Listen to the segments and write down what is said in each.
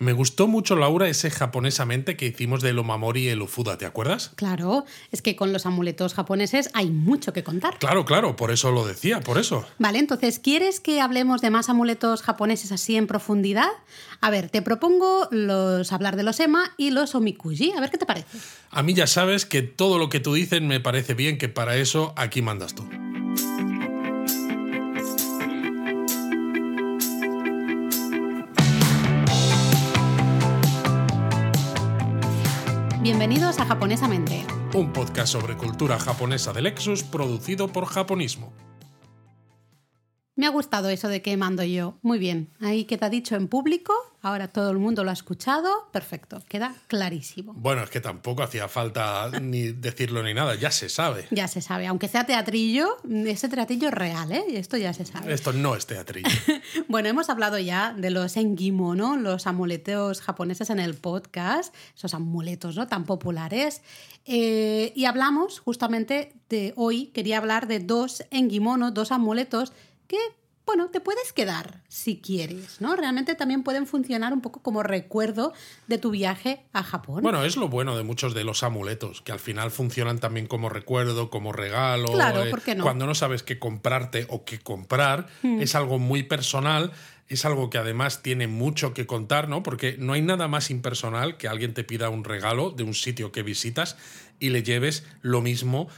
Me gustó mucho, Laura, ese japonesamente que hicimos de Omamori y el Ufuda, ¿te acuerdas? Claro, es que con los amuletos japoneses hay mucho que contar. Claro, claro, por eso lo decía, por eso. Vale, entonces, ¿quieres que hablemos de más amuletos japoneses así en profundidad? A ver, te propongo los hablar de los Ema y los Omikuji, a ver qué te parece. A mí ya sabes que todo lo que tú dices me parece bien, que para eso aquí mandas tú. Bienvenidos a Japonesamente. Un podcast sobre cultura japonesa de Lexus producido por Japonismo. Me ha gustado eso de que mando yo. Muy bien. Ahí queda dicho en público. Ahora todo el mundo lo ha escuchado. Perfecto. Queda clarísimo. Bueno, es que tampoco hacía falta ni decirlo ni nada. Ya se sabe. Ya se sabe. Aunque sea teatrillo, ese teatrillo es real, ¿eh? Esto ya se sabe. Esto no es teatrillo. bueno, hemos hablado ya de los engimono, los amuletos japoneses en el podcast. Esos amuletos, ¿no? Tan populares. Eh, y hablamos justamente de hoy. Quería hablar de dos engimono, dos amuletos que, bueno, te puedes quedar si quieres, ¿no? Realmente también pueden funcionar un poco como recuerdo de tu viaje a Japón. Bueno, es lo bueno de muchos de los amuletos, que al final funcionan también como recuerdo, como regalo. Claro, eh, ¿por qué no? Cuando no sabes qué comprarte o qué comprar, es algo muy personal. Es algo que además tiene mucho que contar, ¿no? Porque no hay nada más impersonal que alguien te pida un regalo de un sitio que visitas y le lleves lo mismo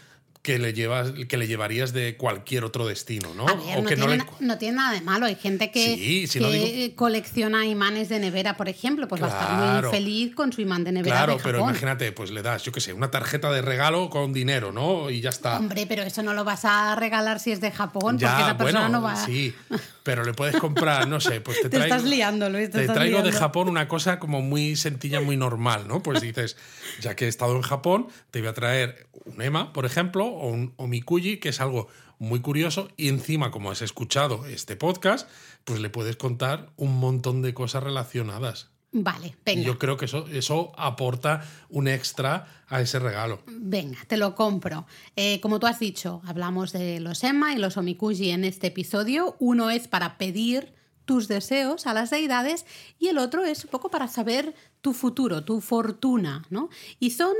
que le llevas que le llevarías de cualquier otro destino, ¿no? A ver, o no, que tiene, le- na- no tiene nada de malo. Hay gente que, Sí, si que no digo- colecciona imanes de nevera, por ejemplo, pues va a estar muy Claro. feliz con su imán de nevera Claro, de pero Japón. imagínate, pues le das, yo qué sé, una tarjeta de regalo con dinero, ¿no? Y ya está. Hombre, pero eso no lo vas a regalar si es de Japón, porque esa persona bueno, no va. sí, pero le puedes comprar, no sé, pues te Te traigo, estás liando, Luis, te te estás traigo de. Japón una cosa como muy sencilla, muy normal, ¿no? Pues dices, ya que he estado en Japón, te voy a traer un EMA, por ejemplo, o un omikuji, que es algo muy curioso, y encima, como has escuchado este podcast, pues le puedes contar un montón de cosas relacionadas. Vale, Y venga. yo creo que eso, eso aporta un extra a ese regalo. Venga, te lo compro. Eh, como tú has dicho, hablamos de los Emma y los Omikuji en este episodio. Uno es para pedir tus deseos a las deidades y el otro es un poco para saber tu futuro, tu fortuna, ¿no? Y son,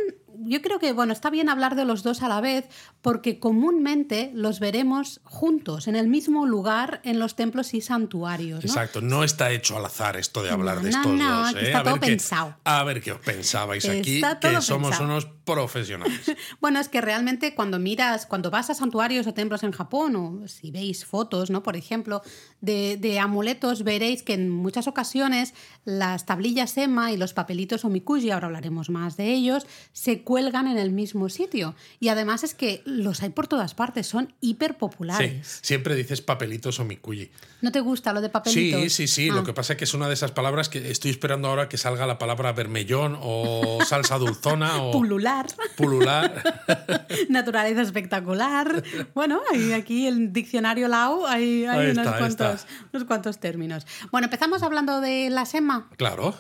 yo creo que, bueno, está bien hablar de los dos a la vez porque comúnmente los veremos juntos, en el mismo lugar, en los templos y santuarios, ¿no? Exacto, no está hecho al azar esto de hablar No, de estos no, dos. ¿eh? está a ver todo qué- pensado. a ver qué os pensabais aquí, que somos unos profesionales. Bueno, es que realmente cuando miras, cuando vas a santuarios o templos en Japón, o si veis fotos, ¿no? Por ejemplo, de, de amuletos, veréis que en muchas ocasiones las tablillas Ema y los papelitos Omikuji, ahora hablaremos más de ellos, se cuelgan en el mismo sitio. Y además es que los hay por todas partes, son hiper Sí, populares. siempre dices papelitos o mikuyi. ¿No te gusta lo de papelitos? Sí, sí, sí. Ah. Lo que pasa es que es una de esas palabras que estoy esperando ahora que salga la palabra vermellón o salsa dulzona o Pulular, pulular. naturaleza espectacular. Bueno, hay aquí el diccionario Lao, hay, unos, cuantos, unos cuantos términos. Bueno, empezamos hablando de la SEMA. claro.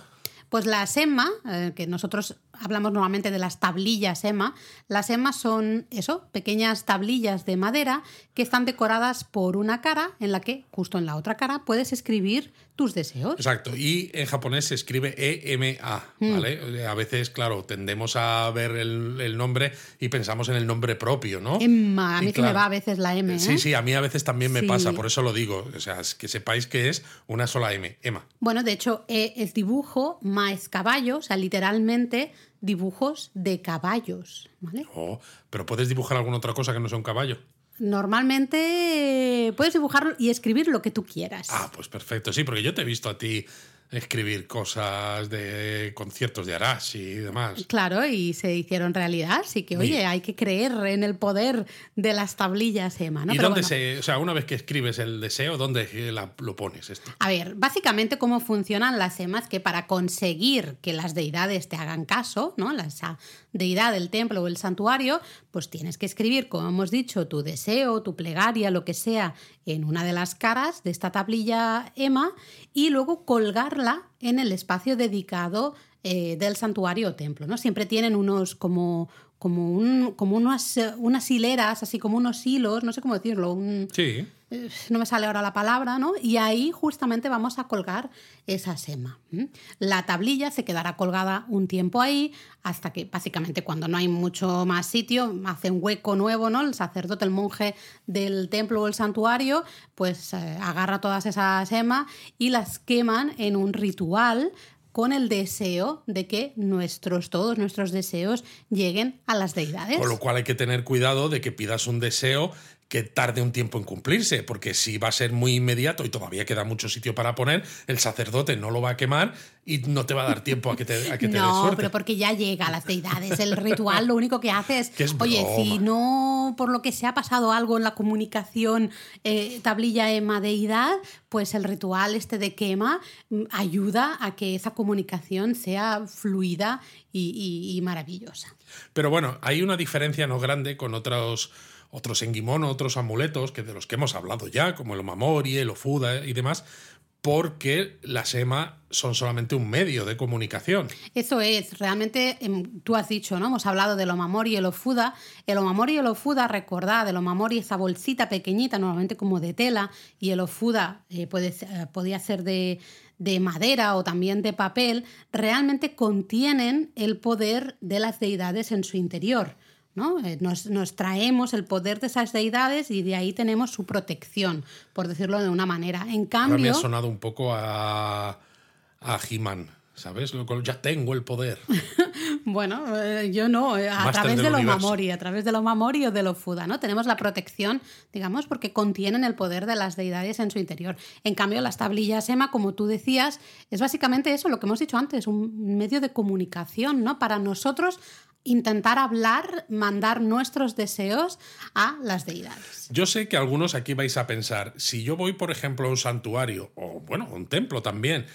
Pues las EMA, eh, que nosotros hablamos normalmente de las tablillas EMA, las EMA son eso, pequeñas tablillas de madera que están decoradas por una cara en la que, justo en la otra cara, puedes escribir tus deseos. Exacto. Y en japonés se escribe E-M-A, Mm. ¿vale? A veces, claro, tendemos a ver el, el nombre y pensamos en el nombre propio, ¿no? Emma, a Y mí se me claro, va a veces la M. ¿eh? Sí, sí, a mí a veces también me Sí. pasa, por eso lo digo. O sea, es que sepáis que es una sola M, Emma. Bueno, de hecho, E es dibujo más caballo, o sea, literalmente dibujos de caballos, ¿vale? Oh, pero puedes dibujar alguna otra cosa que no sea un caballo. Normalmente eh, puedes dibujar y escribir lo que tú quieras. Ah, pues perfecto. Sí, porque yo te he visto a ti escribir cosas de conciertos de Arash y demás. Claro, y se hicieron realidad, así que, oye, hay que creer en el poder de las tablillas EMA, ¿no? ¿Y Pero dónde bueno, se, o sea, una vez que escribes el deseo, dónde la- lo pones esto? A ver, básicamente cómo funcionan las EMAs, que para conseguir que las deidades te hagan caso, ¿no? La, esa deidad del templo o el santuario, pues tienes que escribir, como hemos dicho, tu deseo, tu plegaria, lo que sea, en una de las caras de esta tablilla EMA y luego colgarla en el espacio dedicado eh, del santuario o templo, ¿no? Siempre tienen unos como como, un, como unas, unas hileras, así como unos hilos, no sé cómo decirlo, un, Sí. eh, no me sale ahora la palabra, ¿no? Y ahí justamente vamos a colgar esa sema. La tablilla se quedará colgada un tiempo ahí hasta que básicamente cuando no hay mucho más sitio hace un hueco nuevo, ¿no? El sacerdote, el monje del templo o el santuario, pues eh, agarra todas esas semas y las queman en un ritual con el deseo de que nuestros todos nuestros deseos lleguen a las deidades. Con lo cual hay que tener cuidado de que pidas un deseo que tarde un tiempo en cumplirse, porque si va a ser muy inmediato y todavía queda mucho sitio para poner, el sacerdote no lo va a quemar y no te va a dar tiempo a que te, a que te no, suerte. pero porque ya llega a las deidades. El ritual lo único que hace es, Que es oye, si no, por lo que se ha pasado algo en la comunicación, eh, tablilla ema deidad, pues el ritual este de quema mm, ayuda a que esa comunicación sea fluida y, y- y maravillosa. Pero bueno, hay una diferencia no grande con otros, otros enguimono, otros amuletos, que de los que hemos hablado ya, como el omamori, el ofuda y demás, porque las EMA son solamente un medio de comunicación. Eso es, realmente em, tú has dicho, ¿no? Hemos hablado del omamori y el ofuda. El omamori y el ofuda, recordad, el omamori esa bolsita pequeñita, normalmente como de tela, y el ofuda eh, puede, eh, podía ser de, de madera o también de papel, realmente contienen el poder de las deidades en su interior. ¿No? Eh, Nos, nos traemos el poder de esas deidades y de ahí tenemos su protección, por decirlo de una manera. En Ahora me cambio, ha sonado un poco a, a He-Man, ¿sabes? Lo cual Ya tengo el poder. Bueno, eh, yo no, eh, a través de lo universo. mamori, a través de lo mamori o de lo fuda, ¿no? Tenemos la protección, digamos, porque contienen el poder de las deidades en su interior. En cambio, las tablillas EMA, como tú decías, es básicamente eso, lo que hemos dicho antes, un medio de comunicación, ¿no? Para nosotros intentar hablar, mandar nuestros deseos a las deidades. Yo sé que algunos aquí vais a pensar, si yo voy, por ejemplo, a un santuario, o bueno, a un templo también,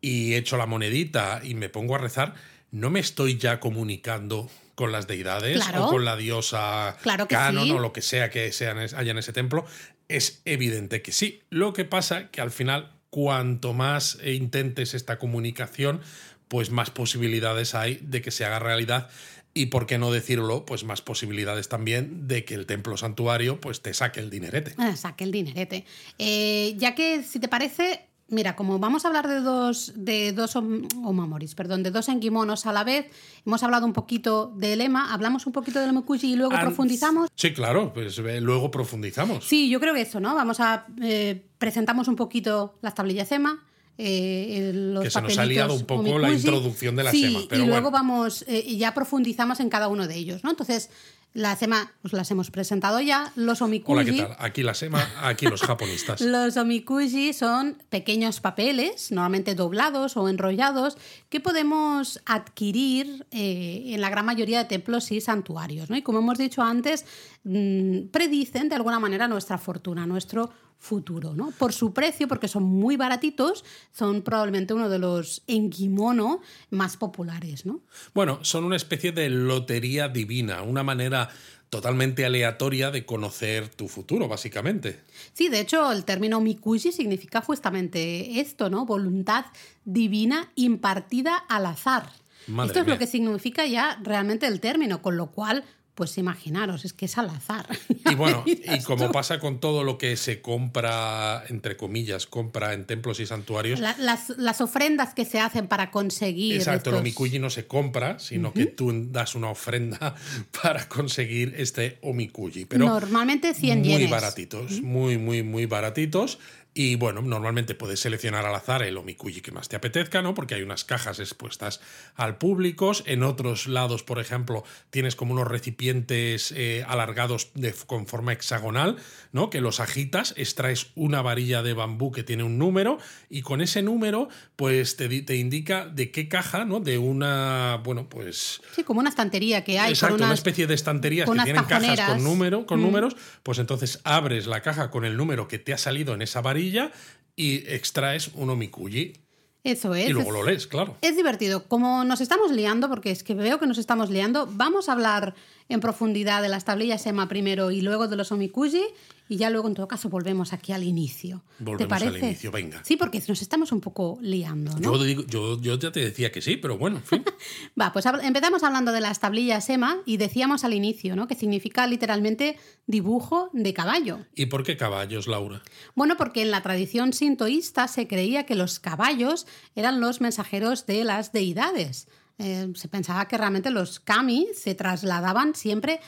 y echo la monedita y me pongo a rezar, no me estoy ya comunicando con las deidades Claro. o con la diosa Claro que canon sí. o lo que sea que haya en ese templo. Es evidente que sí. Lo que pasa que al final, cuanto más intentes esta comunicación, pues más posibilidades hay de que se haga realidad y por qué no decirlo, pues más posibilidades también de que el templo santuario pues te saque el dinerete. Ah, saque el dinerete. Eh, ya que, si te parece, mira, como vamos a hablar de dos, de dos om- omamoris, perdón, de dos enguimonos a la vez, hemos hablado un poquito del lema, hablamos un poquito del mokuji y luego profundizamos. Sí, claro, pues eh, luego profundizamos. Sí, yo creo que eso, ¿no? Vamos a eh, presentamos un poquito las tablillas EMA. Eh, los Que se nos ha liado un poco la introducción de la Sí, SEMA, pero y luego bueno. vamos eh, y ya profundizamos en cada uno de ellos, ¿no? Entonces, la SEMA pues las hemos presentado ya, los omikuji. Hola, ¿qué tal? Aquí la SEMA, aquí los japonistas. Los omikuji son pequeños papeles, normalmente doblados o enrollados, que podemos adquirir eh, en la gran mayoría de templos y santuarios. ¿no? Y como hemos dicho antes, mm, predicen de alguna manera nuestra fortuna, nuestro futuro. ¿no? Por su precio, porque son muy baratitos, son probablemente uno de los enkimono más populares. ¿no? Bueno, son una especie de lotería divina, una manera totalmente aleatoria de conocer tu futuro, básicamente. Sí, de hecho, el término mikuji significa justamente esto, ¿no? Voluntad divina impartida al azar. Madre esto es mía. lo que significa ya realmente el término, con lo cual, pues imaginaros, es que es al azar. Y bueno, y como pasa con todo lo que se compra, entre comillas, compra en templos y santuarios, La- las, las ofrendas que se hacen para conseguir. Exacto, el estos- omikuji no se compra, sino que tú das una ofrenda para conseguir este omikuji. Pero Normalmente 100 muy yenes. baratitos, muy, muy, muy baratitos. Y bueno, normalmente puedes seleccionar al azar el omikuji que más te apetezca, ¿no? Porque hay unas cajas expuestas al público. En otros lados, por ejemplo, tienes como unos recipientes eh, alargados de, con forma hexagonal, ¿no? Que los agitas, extraes una varilla de bambú que tiene un número y con ese número, pues te, te indica de qué caja, ¿no? De una, bueno, pues Sí, como una estantería que hay. Exacto, una especie de estanterías que tienen cajas con, número, con Mm. números, pues entonces abres la caja con el número que te ha salido en esa varilla y extraes un omikuji Eso es. y luego es- lo lees, claro. Es divertido. Como nos estamos liando, porque es que veo que nos estamos liando, vamos a hablar en profundidad de las tablillas EMA primero y luego de los omikuji y ya luego en todo caso volvemos aquí al inicio. Volvemos ¿Te parece? al inicio, venga. Sí, porque nos estamos un poco liando, ¿no? Yo, digo- yo, yo ya te decía que sí, pero bueno, en fin. Va, pues empezamos hablando de las tablillas EMA y decíamos al inicio, ¿no? Que significa literalmente dibujo de caballo. ¿Y por qué caballos, Laura? Bueno, porque en la tradición sintoísta se creía que los caballos eran los mensajeros de las deidades. Eh, se pensaba que realmente los kami se trasladaban siempre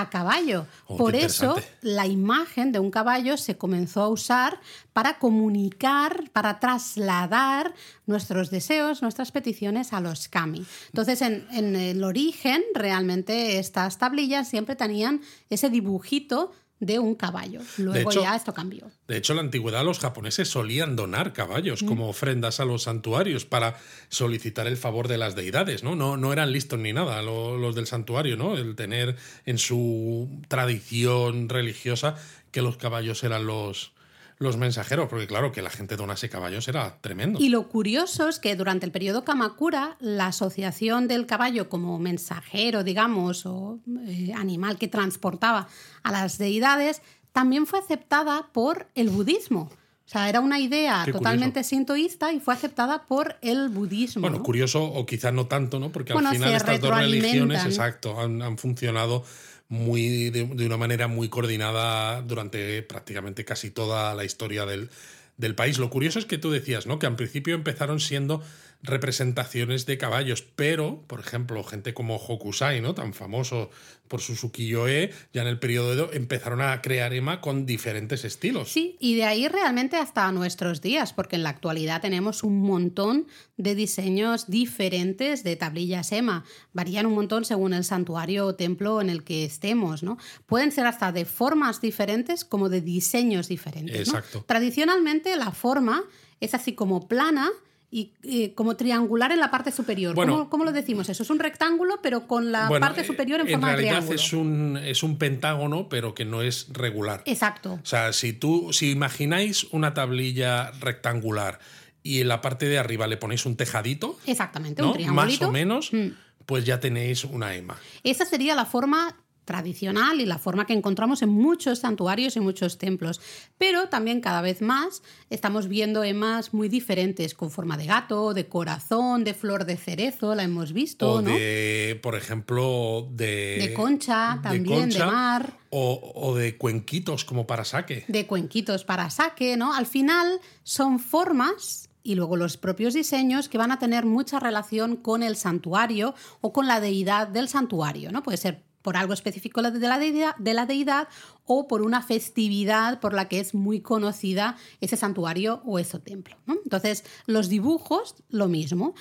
a caballo. Oh, Por eso la imagen de un caballo se comenzó a usar para comunicar, para trasladar nuestros deseos, nuestras peticiones a los kami. Entonces, en, en el origen, realmente estas tablillas siempre tenían ese dibujito de un caballo. Luego hecho, ya esto cambió. De hecho, en la antigüedad los japoneses solían donar caballos Mm. como ofrendas a los santuarios para solicitar el favor de las deidades, ¿no? No, no eran listos ni nada lo- los del santuario, ¿no? El tener en su tradición religiosa que los caballos eran los, los mensajeros, porque claro, que la gente donase caballos era tremendo. Y lo curioso es que durante el periodo Kamakura, la asociación del caballo como mensajero, digamos, o eh, animal que transportaba a las deidades, también fue aceptada por el budismo. O sea, era una idea Qué totalmente sintoísta y fue aceptada por el budismo. Bueno, ¿no? curioso o quizás no tanto, ¿no? Porque Bueno, al final estas dos religiones, exacto, han, han funcionado muy de, una manera muy coordinada durante prácticamente casi toda la historia del, del país. Lo curioso es que tú decías, ¿no? Que al principio empezaron siendo representaciones de caballos, pero, por ejemplo, gente como Hokusai, ¿no? Tan famoso por su Sukiyo-e, ya en el periodo Edo empezaron a crear EMA con diferentes estilos. Sí, y de ahí realmente hasta nuestros días, porque en la actualidad tenemos un montón de diseños diferentes de tablillas EMA. Varían un montón según el santuario o templo en el que estemos, ¿no? Pueden ser hasta de formas diferentes como de diseños diferentes. ¿no? Exacto. Tradicionalmente la forma es así como plana y eh, como triangular en la parte superior. Bueno. ¿Cómo, cómo lo decimos? Eso es un rectángulo, pero con la Bueno, parte eh, superior en, en forma de triángulo. es un, es un pentágono, pero que no es regular. Exacto. O sea, si tú, si imagináis una tablilla rectangular y en la parte de arriba le ponéis un tejadito, Exactamente, ¿no? un triangulito. más o menos, Mm. pues ya tenéis una EMA. Esa sería la forma tradicional y la forma que encontramos en muchos santuarios y muchos templos. Pero también cada vez más estamos viendo emas muy diferentes, con forma de gato, de corazón, de flor de cerezo, la hemos visto, O ¿no? de, por ejemplo, de. De concha, también, de mar. O, o de cuenquitos como para saque. de cuenquitos para saque, ¿no? Al final son formas y luego los propios diseños que van a tener mucha relación con el santuario o con la deidad del santuario, ¿no? Puede ser por algo específico de la deidad, o por una festividad por la que es muy conocida ese santuario o ese templo. Entonces, los dibujos, lo mismo.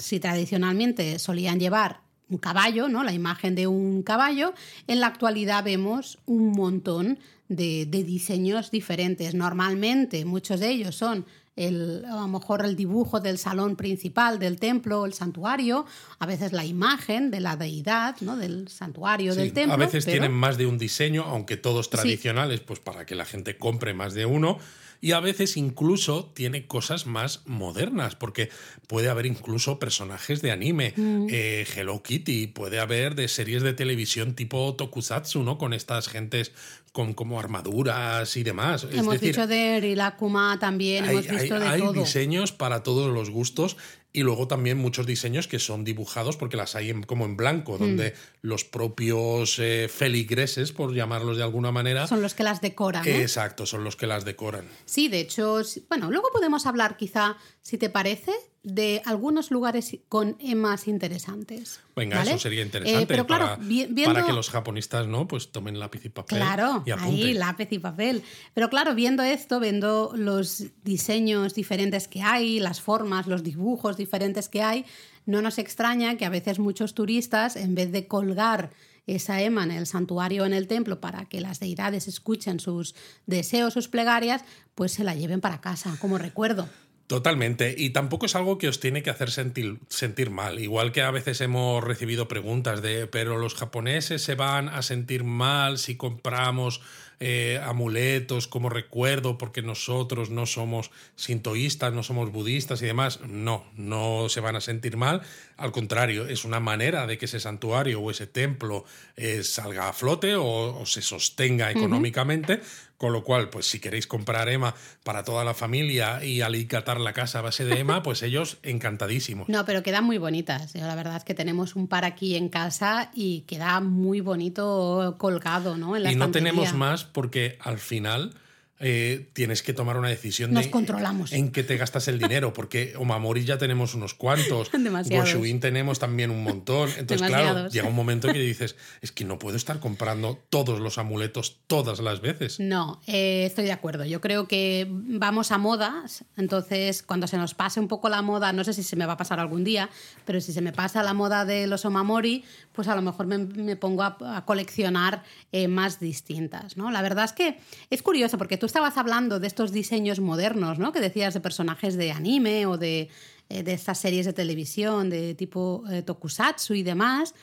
Si tradicionalmente solían llevar un caballo, ¿no? La imagen de un caballo. En la actualidad vemos un montón de diseños diferentes. Normalmente, muchos de ellos son el, a lo mejor el dibujo del salón principal del templo, el santuario, a veces la imagen de la deidad, ¿no? Del santuario, Sí, del templo. a veces pero- tienen más de un diseño, aunque todos tradicionales, pues para que la gente compre más de uno. Y a veces incluso tiene cosas más modernas, porque puede haber incluso personajes de anime, Mm. eh, Hello Kitty, puede haber de series de televisión tipo Tokusatsu, ¿no? Con estas gentes con como armaduras y demás. Es Hemos decir, dicho de Rilakuma también, hay, hemos visto hay- de hay todo. diseños para todos los gustos y luego también muchos diseños que son dibujados porque las hay en- como en blanco, Mm. donde los propios eh, feligreses, por llamarlos de alguna manera, Son los que las decoran. exacto, son los que las decoran. Sí, de hecho, bueno, luego podemos hablar quizá, si te parece, de algunos lugares con emas interesantes. Venga, ¿vale? eso sería interesante Eh, pero claro, para, vi- viendo... para que los japonistas no pues tomen lápiz y papel Claro, y ahí lápiz y papel. Pero claro, viendo esto, viendo los diseños diferentes que hay, las formas, los dibujos diferentes que hay, no nos extraña que a veces muchos turistas, en vez de colgar esa ema en el santuario o en el templo para que las deidades escuchen sus deseos, sus plegarias, pues se la lleven para casa como recuerdo. Totalmente. Y tampoco es algo que os tiene que hacer sentir, sentir mal. Igual que a veces hemos recibido preguntas de, pero los japoneses se van a sentir mal si compramos eh, amuletos como recuerdo porque nosotros no somos sintoístas, no somos budistas y demás. No, no se van a sentir mal. Al contrario, es una manera de que ese santuario o ese templo eh, salga a flote o, o se sostenga económicamente Con lo cual, pues si queréis comprar Ema para toda la familia y alicatar la casa a base de Ema, pues ellos encantadísimos. No, pero quedan muy bonitas. La verdad es que tenemos un par aquí en casa y queda muy bonito colgado, ¿no? En la y no estantería. tenemos más porque al final eh, tienes que tomar una decisión Nos de controlamos. en qué te gastas el dinero, porque Omamori ya tenemos unos cuantos. Goshuin tenemos también un montón. Entonces, claro, llega un momento que dices, es que no puedo estar comprando todos los amuletos todas las veces. No, eh, estoy de acuerdo. Yo creo que vamos a modas, entonces cuando se nos pase un poco la moda, no sé si se me va a pasar algún día, pero si se me pasa la moda de los Omamori, pues a lo mejor me, me pongo a, a coleccionar eh, más distintas. ¿no? La verdad es que es curioso porque tú estabas hablando de estos diseños modernos, ¿no? que decías de personajes de anime o de, eh, de estas series de televisión de tipo eh, tokusatsu y demás.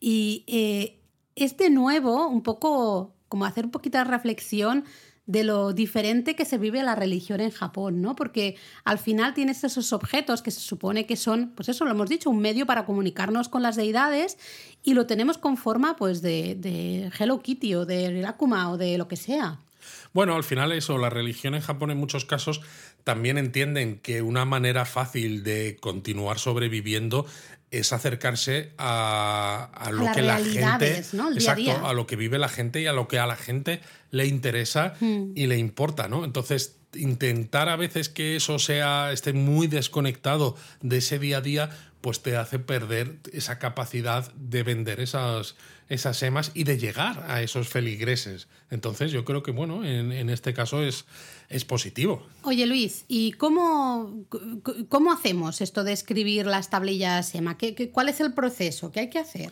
Y eh, es de nuevo un poco como hacer un poquito de reflexión de lo diferente que se vive la religión en Japón, ¿no? Porque al final tienes esos objetos que se supone que son, pues eso lo hemos dicho, un medio para comunicarnos con las deidades y lo tenemos con forma pues de, de Hello Kitty o de Rilakkuma o de lo que sea. Bueno, al final eso, la religión en Japón en muchos casos también entienden que una manera fácil de continuar sobreviviendo es acercarse a, a lo que la gente realidades, ¿no? El día a exacto día. a lo que vive la gente y a lo que a la gente le interesa Hmm. y le importa no entonces intentar a veces que eso sea esté muy desconectado de ese día a día pues te hace perder esa capacidad de vender esas esas emas y de llegar a esos feligreses entonces yo creo que bueno en, en este caso es es positivo Oye Luis, ¿y cómo, cómo hacemos esto de escribir las tablillas EMA? ¿Qué, qué- cuál es el proceso? ¿Qué hay que hacer?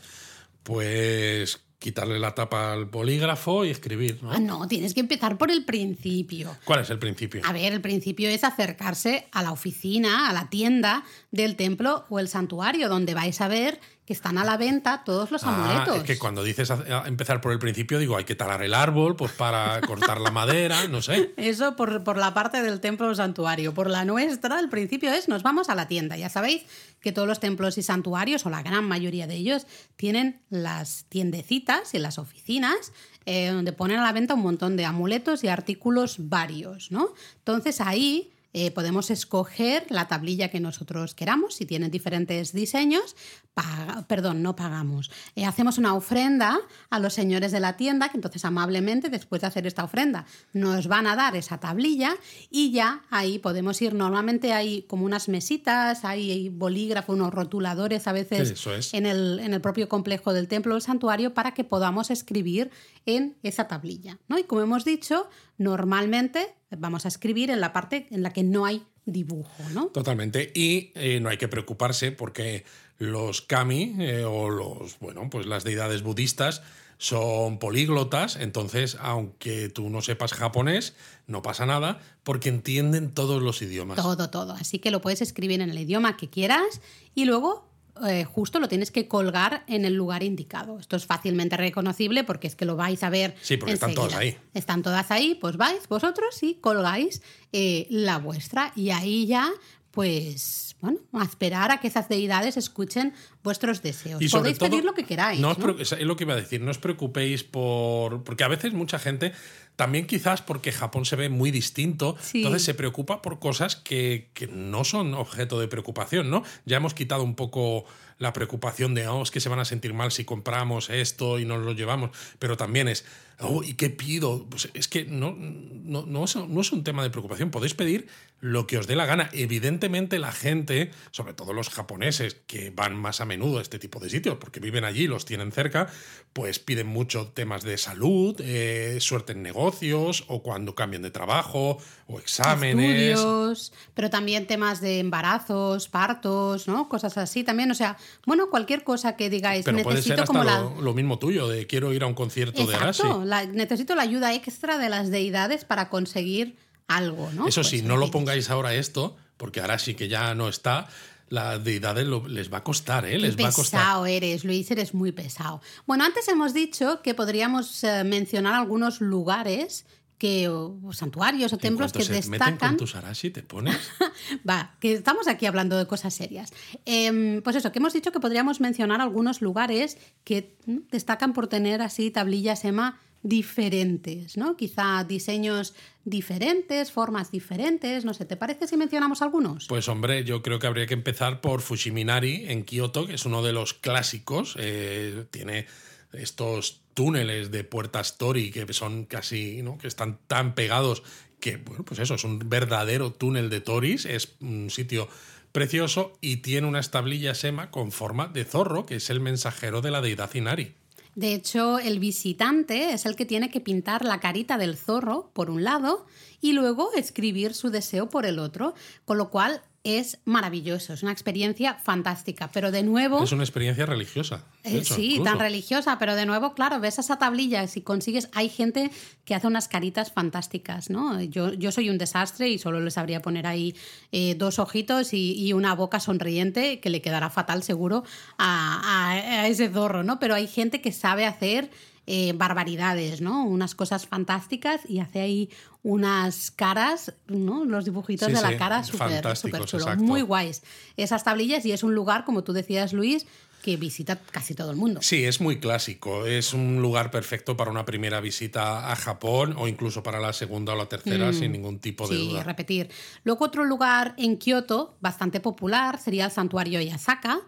pues quitarle la tapa al polígrafo y escribir ¿no? Ah, no, tienes que empezar por el principio. ¿cuál es el principio? A ver, el principio es acercarse a la oficina, a la tienda del templo o el santuario, donde vais a ver que están a la venta todos los Ah, amuletos. es que cuando dices a empezar por el principio, digo, hay que talar el árbol pues para cortar la madera, no sé. Eso por, por la parte del templo o santuario. Por la nuestra, el principio es nos vamos a la tienda. Ya sabéis que todos los templos y santuarios, o la gran mayoría de ellos, tienen las tiendecitas y las oficinas eh, donde ponen a la venta un montón de amuletos y artículos varios, ¿no? Entonces ahí eh, podemos escoger la tablilla que nosotros queramos, si tienen diferentes diseños, paga- perdón, no pagamos. Eh, hacemos una ofrenda a los señores de la tienda, que entonces amablemente, después de hacer esta ofrenda, nos van a dar esa tablilla y ya ahí podemos ir. Normalmente hay como unas mesitas, hay bolígrafo, unos rotuladores a veces Eso es. en, el, en el propio complejo del templo o el santuario para que podamos escribir en esa tablilla. ¿no? Y como hemos dicho, normalmente vamos a escribir en la parte en la que no hay dibujo, ¿no? Totalmente. Y eh, no hay que preocuparse porque los kami eh, o los, bueno, pues las deidades budistas son políglotas, entonces aunque tú no sepas japonés, no pasa nada porque entienden todos los idiomas. Todo, todo. Así que lo puedes escribir en el idioma que quieras y luego eh, justo lo tienes que colgar en el lugar indicado. Esto es fácilmente reconocible porque es que lo vais a ver. Sí, porque están todas ahí. Están todas ahí, pues vais vosotros y colgáis eh, la vuestra. Y ahí ya, pues, bueno, a esperar a que esas deidades escuchen vuestros deseos. Y Podéis todo, pedir lo que queráis. No ¿no? os preo- es lo que iba a decir, no os preocupéis por. Porque a veces mucha gente, también quizás porque Japón se ve muy distinto, Sí. entonces se preocupa por cosas que, que no son objeto de preocupación, ¿no? Ya hemos quitado un poco la preocupación de, oh, es que se van a sentir mal si compramos esto y nos lo llevamos, pero también es, oh, ¿y qué pido? Pues es que no, no, no, es, no es un tema de preocupación, podéis pedir lo que os dé la gana. Evidentemente la gente, sobre todo los japoneses, que van más a menudo a este tipo de sitios, porque viven allí, los tienen cerca, pues piden mucho temas de salud, eh, suerte en negocios, o cuando cambian de trabajo, o exámenes. Estudios, pero también temas de embarazos, partos, ¿no? Cosas así también. O sea, bueno, cualquier cosa que digáis, Pero puede necesito ser hasta como la. lo, lo mismo tuyo, de quiero ir a un concierto de Arashi. La- necesito la ayuda extra de las deidades para conseguir algo, ¿no? Eso Pues sí, no lo pongáis ahora esto, porque Arashi que ya no está, las deidades lo- les va a costar, ¿eh? Qué Les va a costar. pesado eres, Luis, eres muy pesado. Bueno, antes hemos dicho que podríamos eh, mencionar algunos lugares que, o, o santuarios o templos que se meten destacan. con tus Arashi, te pones. Va, que estamos aquí hablando de cosas serias. Em, pues eso, que hemos dicho que podríamos mencionar algunos lugares que mm, destacan por tener así tablillas EMA diferentes, ¿no? Quizá diseños diferentes, formas diferentes, no sé, ¿te parece si mencionamos algunos? Pues hombre, yo creo que habría que empezar por Fushiminari en Kioto, que es uno de los clásicos, eh, tiene estos túneles de puertas Tori que son casi, ¿no? que están tan pegados que, bueno, pues eso, es un verdadero túnel de Toris, es un sitio precioso y tiene una establilla sema con forma de zorro, que es el mensajero de la deidad Inari. De hecho, el visitante es el que tiene que pintar la carita del zorro por un lado y luego escribir su deseo por el otro, con lo cual es maravilloso, es una experiencia fantástica, pero de nuevo... Es una experiencia religiosa. Eh, sí, tan religiosa, pero de nuevo, claro, ves esa tablilla y si consigues, hay gente que hace unas caritas fantásticas, ¿no? Yo, yo soy un desastre y solo les sabría poner ahí eh, dos ojitos y, una boca sonriente que le quedará fatal seguro a, a ese zorro, ¿no? Pero hay gente que sabe hacer eh, barbaridades, ¿no? Unas cosas fantásticas y hace ahí unas caras, ¿no? Los dibujitos de la cara súper super chulos, muy guays. Esas tablillas y es un lugar, como tú decías, Luis, que visita casi todo el mundo. Sí, es muy clásico. Es un lugar perfecto para una primera visita a Japón o incluso para la segunda o la tercera, mm. sin ningún tipo de duda. Sí, repetir. Luego otro lugar en Kioto, bastante popular, sería el santuario Yasaka.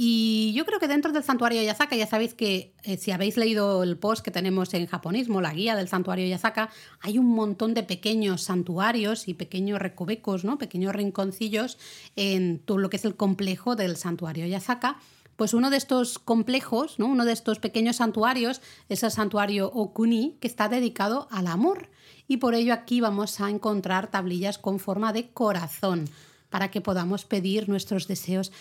Y yo creo que dentro del santuario Yasaka, ya sabéis que eh, si habéis leído el post que tenemos en japonismo, la guía del santuario Yasaka, hay un montón de pequeños santuarios y pequeños recovecos, ¿no? pequeños rinconcillos en todo lo que es el complejo del santuario Yasaka. Pues uno de estos complejos, ¿no? uno de estos pequeños santuarios, es el santuario Okuni, que está dedicado al amor. Y por ello aquí vamos a encontrar tablillas con forma de corazón para que podamos pedir nuestros deseos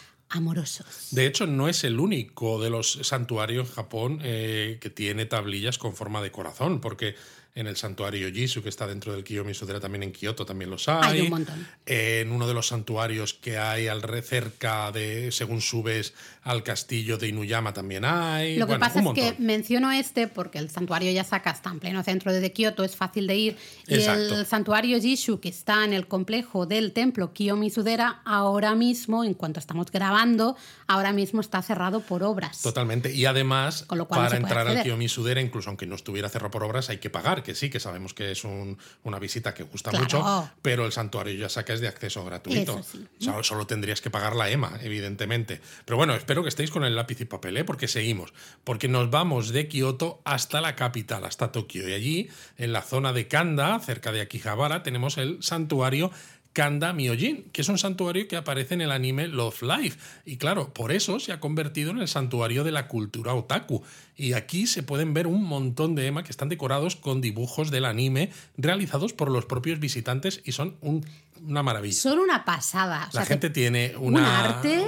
De hecho, no es el único de los santuarios en Japón eh, que tiene tablillas con forma de corazón, porque en el santuario Jisu, que está dentro del Kiyomi Sudera, también en Kioto también los hay. Hay un montón. En uno de los santuarios que hay al cerca de, según subes al castillo de Inuyama también hay. Lo que pasa es que menciono este porque el santuario Yasaka está en pleno centro de Kioto, es fácil de ir. Y el santuario Jishu, que está en el complejo del templo Kiyomi Sudera, ahora mismo, en cuanto estamos grabando, ahora mismo está cerrado por obras. Totalmente. Y además, para entrar al Kiyomi Sudera, incluso aunque no estuviera cerrado por obras, hay que pagar que sí, que sabemos que es una visita que gusta mucho, pero el santuario Yasaka es de acceso gratuito. solo tendrías que pagar la EMA, evidentemente. Pero bueno, espero que estéis con el lápiz y papel, ¿eh? porque seguimos. Porque nos vamos de Kioto hasta la capital, hasta Tokio. Y allí, en la zona de Kanda, cerca de Akihabara, tenemos el santuario Kanda Myojin, que es un santuario que aparece en el anime Love Life. Y claro, por eso se ha convertido en el santuario de la cultura otaku. Y aquí se pueden ver un montón de EMA que están decorados con dibujos del anime realizados por los propios visitantes y son una maravilla. Son una pasada. La gente tiene una... un arte.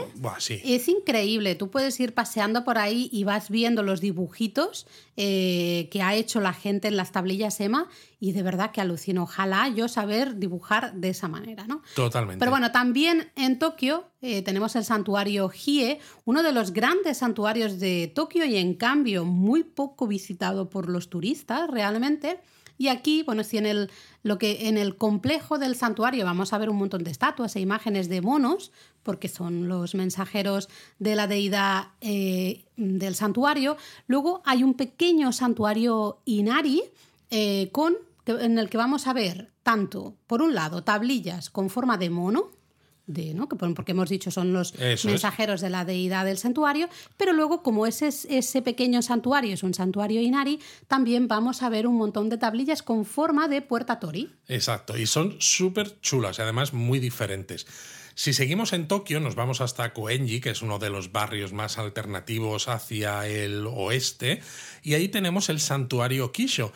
Es increíble. Tú puedes ir paseando por ahí y vas viendo los dibujitos eh, que ha hecho la gente en las tablillas EMA y de verdad que alucino. Ojalá yo saber dibujar de esa manera, ¿no? Totalmente. Pero bueno, también en Tokio eh, tenemos el santuario Hie, uno de los grandes santuarios de Tokio y en cambio muy poco visitado por los turistas realmente. Y aquí, bueno, si en el, lo que, en el complejo del santuario vamos a ver un montón de estatuas e imágenes de monos, porque son los mensajeros de la deidad eh, del santuario. Luego hay un pequeño santuario Inari eh, con, en el que vamos a ver tanto, por un lado, tablillas con forma de mono, de, ¿no? porque hemos dicho son los mensajeros de la deidad del santuario, pero luego como ese, ese pequeño santuario es un santuario Inari, también vamos a ver un montón de tablillas con forma de puerta Tori. Exacto, y son súper chulas y además muy diferentes. Si seguimos en Tokio, nos vamos hasta Koenji, que es uno de los barrios más alternativos hacia el oeste, y ahí tenemos el santuario Kisho.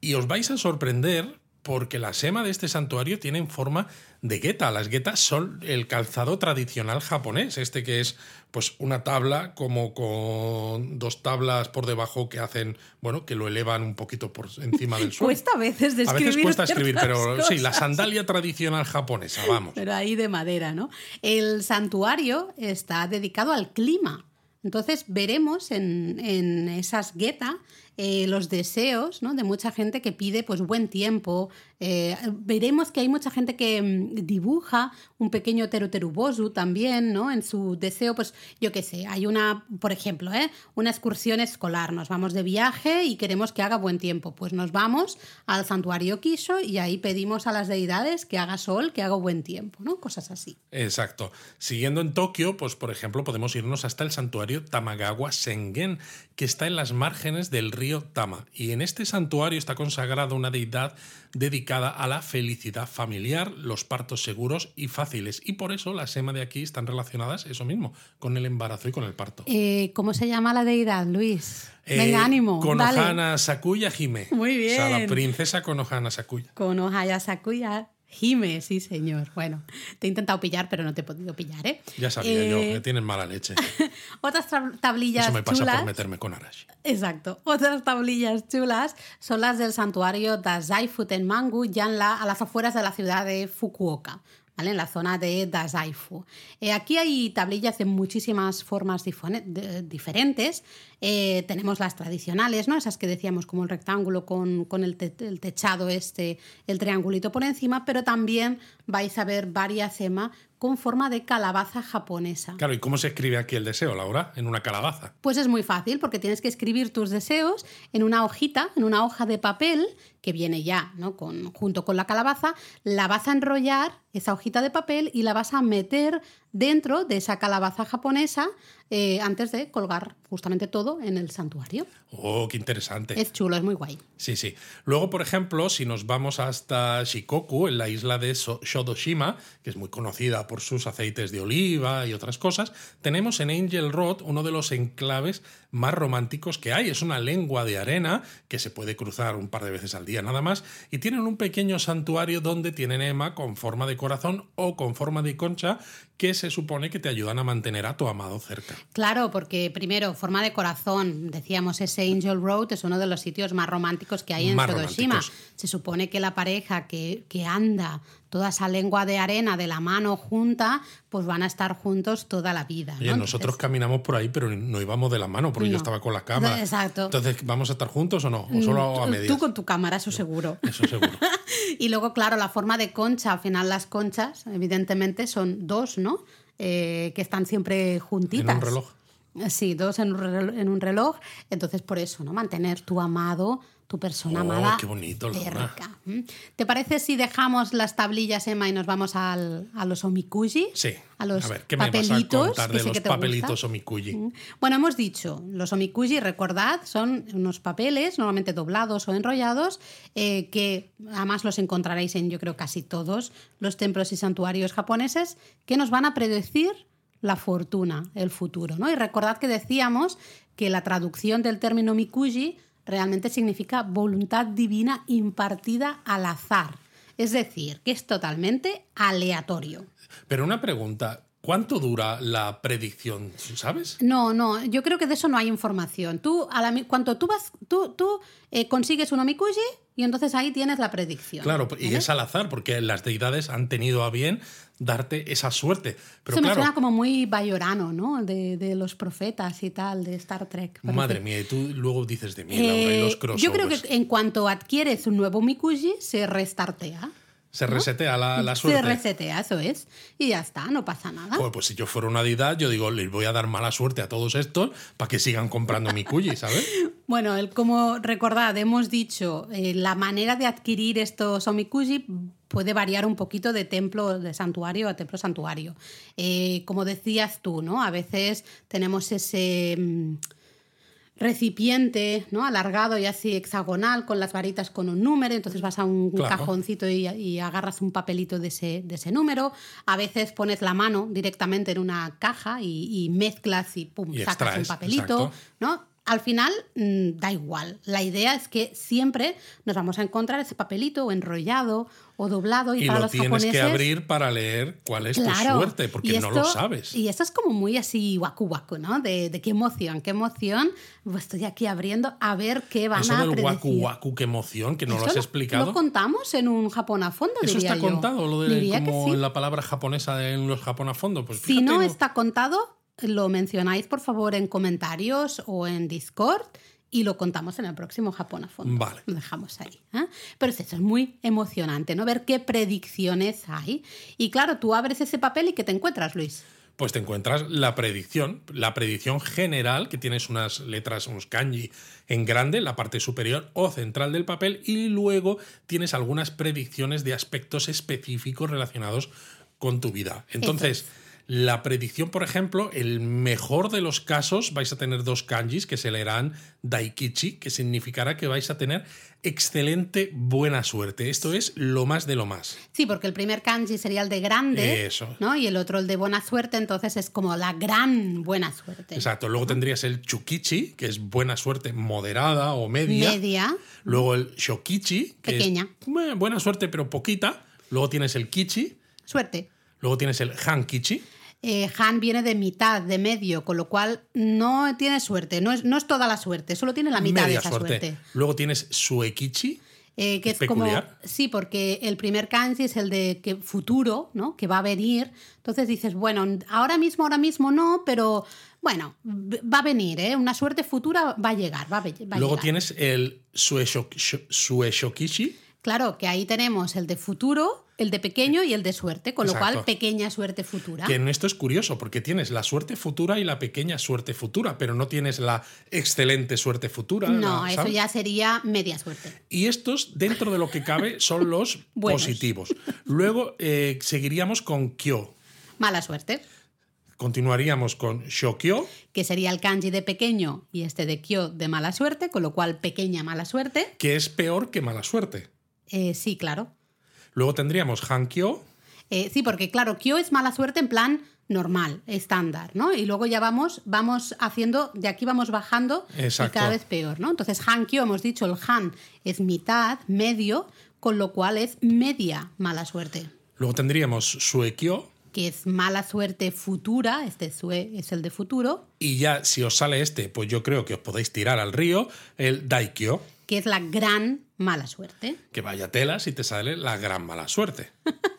Y os vais a sorprender porque la sema de este santuario tiene forma de gueta. Las guetas son el calzado tradicional japonés, este que es pues una tabla como con dos tablas por debajo que hacen, bueno, que lo elevan un poquito por encima del suelo. cuesta a veces describir. A veces cuesta escribir, pero sí, la sandalia tradicional japonesa, vamos. Pero ahí de madera, ¿no? El santuario está dedicado al clima. Entonces veremos en, en esas geta eh, los deseos ¿no? de mucha gente que pide pues buen tiempo. Eh, veremos que hay mucha gente que mm, dibuja un pequeño teruterubosu también, ¿no? En su deseo, pues yo qué sé, hay una, por ejemplo, ¿eh? una excursión escolar, nos vamos de viaje y queremos que haga buen tiempo, pues nos vamos al santuario Kisho y ahí pedimos a las deidades que haga sol, que haga buen tiempo, ¿no? Cosas así. Exacto. Siguiendo en Tokio, pues por ejemplo, podemos irnos hasta el santuario Tamagawa Sengen, que está en las márgenes del río Tama. Y en este santuario está consagrada una deidad dedicada a la felicidad familiar, los partos seguros y fáciles. Y por eso las SEMA de aquí están relacionadas, eso mismo, con el embarazo y con el parto. Eh, ¿Cómo se llama la deidad, Luis? Eh, Venga, ánimo. Konohana Sakuya Hime. Muy bien. O sea, la princesa Konohana Sakuya. Konohaya Sakuya Jime, sí, señor. Bueno, te he intentado pillar, pero no te he podido pillar, ¿eh? Ya sabía yo, me tienes mala leche. Otras tablillas Eso me pasa chulas. por meterme con Arashi. Exacto. Otras tablillas chulas son las del santuario Dazai Futenmangu, ya en la, a las afueras de la ciudad de Fukuoka. ¿Vale? en la zona de Dazaifu. Eh, aquí hay tablillas de muchísimas formas diferentes. Eh, tenemos las tradicionales, ¿no? esas que decíamos como el rectángulo con, con el, te el, techado este, el triangulito por encima, pero también vais a ver varias Emma con forma de calabaza japonesa. Claro, ¿y cómo se escribe aquí el deseo, Laura? En una calabaza. Pues es muy fácil, porque tienes que escribir tus deseos en una hojita, en una hoja de papel que viene ya, ¿no? Con, junto con la calabaza, la vas a enrollar, esa hojita de papel, y la vas a meter dentro de esa calabaza japonesa eh, antes de colgar justamente todo en el santuario. Oh, qué interesante. Es chulo, es muy guay. Sí, sí. Luego, por ejemplo, si nos vamos hasta Shikoku, en la isla de Shodoshima, que es muy conocida por sus aceites de oliva y otras cosas, tenemos en Angel Road uno de los enclaves más románticos que hay. Es una lengua de arena que se puede cruzar un par de veces al día nada más y tienen un pequeño santuario donde tienen ema con forma de corazón o con forma de concha que se supone que te ayudan a mantener a tu amado cerca. Claro, porque primero, forma de corazón, decíamos, ese Angel Road es uno de los sitios más románticos que hay en Shodoshima. Se supone que la pareja que, que anda toda esa lengua de arena de la mano junta, pues van a estar juntos toda la vida. ¿no? Oye, nosotros Entonces, caminamos por ahí, pero no íbamos de la mano, porque no. yo estaba con la cámara. Exacto. Entonces, ¿vamos a estar juntos o no? ¿O solo a medias? Tú con tu cámara, eso seguro. Eso seguro. y luego, claro, la forma de concha, al final las conchas, evidentemente, son dos, ¿no? Eh, que están siempre juntitas. En un reloj. Sí, dos en un, reloj, en un reloj. Entonces, por eso, ¿no? Mantener tu amado, tu persona oh, amada. qué bonito, cerca. ¿Te parece si dejamos las tablillas, Emma, y nos vamos al, a los omikuji? Sí. A los a ver, ¿qué papelitos. me vas a de los te papelitos gusta? omikuji? Bueno, hemos dicho, los omikuji, recordad, son unos papeles, normalmente doblados o enrollados, eh, que además los encontraréis en, yo creo, casi todos los templos y santuarios japoneses, que nos van a predecir la fortuna, el futuro. ¿no? Y recordad que decíamos que la traducción del término mikuji realmente significa voluntad divina impartida al azar. Es decir, que es totalmente aleatorio. Pero una pregunta, ¿Cuánto dura la predicción? ¿Sabes? No, no, yo creo que de eso no hay información. Tú, a la, cuando tú vas, tú, tú eh, consigues un omikuji y entonces ahí tienes la predicción. Claro, y ¿vale? es al azar, porque las deidades han tenido a bien darte esa suerte. Pero me claro, suena como muy bayorano, ¿no? De, de, los profetas y tal, de Star Trek. Madre mía, y tú luego dices de mí, Laura, y los Eh, crossovers. yo creo que en cuanto adquieres un nuevo Mikuji, se restartea. Se resetea la, la suerte. Se resetea, eso es. Y ya está, no pasa nada. Pues, pues si yo fuera una deidad, yo digo, les voy a dar mala suerte a todos estos para que sigan comprando mi cuyi, ¿sabes? Bueno, el, como recordad, hemos dicho, eh, la manera de adquirir estos omikuji puede variar un poquito de templo de santuario a templo santuario. Eh, como decías tú, ¿no? A veces tenemos ese mmm, recipiente ¿no? alargado y así hexagonal con las varitas con un número, entonces vas a un Claro. cajoncito y, y agarras un papelito de ese, de ese número. A veces pones la mano directamente en una caja y, y mezclas y pum, Y sacas un papelito, exacto. ¿no? Al final mm, da igual. La idea es que siempre nos vamos a encontrar ese papelito o enrollado o doblado y, Y para lo los tienes japoneses que abrir para leer cuál es tu suerte, porque no lo sabes. Y esto es como muy así waku waku, ¿no? De, de qué emoción, qué emoción. Pues estoy aquí abriendo a ver qué van Eso a del predecir. waku waku, qué emoción, que no lo has explicado. Lo contamos en un Japón a fondo, Eso diría está yo. contado, lo de Diría que como sí. la palabra japonesa en los Japón a fondo. Pues Si no está contado, lo mencionáis por favor en comentarios o en Discord y lo contamos en el próximo Japón a fondo. Vale. Lo dejamos ahí. ¿eh? Pero es eso, es muy emocionante, ¿no? Ver qué predicciones hay. Y claro, tú abres ese papel y ¿qué te encuentras, Luis? Pues te encuentras la predicción, la predicción general, que tienes unas letras, unos kanji en grande, la parte superior o central del papel, y luego tienes algunas predicciones de aspectos específicos relacionados con tu vida. Entonces, la predicción, por ejemplo, el mejor de los casos vais a tener dos kanjis que se leerán Daikichi, que significará que vais a tener excelente buena suerte. Esto es lo más de lo más. Sí, porque el primer kanji sería el de grande, Eso. ¿no? Y el otro el de buena suerte, entonces es como la gran buena suerte. Exacto. Luego tendrías el Chukichi, que es buena suerte moderada o media. Media, Luego el Shokichi, que Pequeña. es eh, buena suerte pero poquita. Luego tienes el Kichi. suerte. Luego tienes el Hankichi. Eh, Han viene de mitad, de medio, con lo cual no tiene suerte, no es, no es toda la suerte, solo tiene la mitad media de esa suerte. Luego tienes Suekichi. Eh, que es Peculiar. como sí porque el primer kanji es el de que futuro no que va a venir entonces dices bueno ahora mismo ahora mismo no pero bueno va a venir ¿eh? una suerte futura va a llegar va a, va a Luego llegar. tienes el Sueshok- Shu- Sueshokichi. Claro que ahí tenemos el de futuro el de pequeño y el de suerte con lo cual pequeña suerte futura Que en esto es curioso, porque tienes la suerte futura y la pequeña suerte futura, pero no tienes la excelente suerte futura. no la- eso ya sería media suerte Y estos, dentro de lo que cabe, son los positivos. Luego eh, seguiríamos con Kyo. mala suerte Continuaríamos con Shokyo, que sería el kanji de pequeño y este de kyo de mala suerte con lo cual pequeña mala suerte que es peor que mala suerte. Eh, sí claro Luego tendríamos Hankyo, Eh, sí, porque claro, Kyo es mala suerte en plan normal, estándar, ¿no? Y luego ya vamos, vamos haciendo, de aquí vamos bajando Exacto. y cada vez peor, ¿no? Entonces, Han Kyo, hemos dicho, el Han es mitad, medio, con lo cual es media mala suerte, luego tendríamos Suekyo, que es mala suerte futura, este Sue es el de futuro, y ya si os sale este, pues yo creo que os podéis tirar al río, el Daikyo, que es la gran mala suerte. que vaya tela si te sale la gran mala suerte.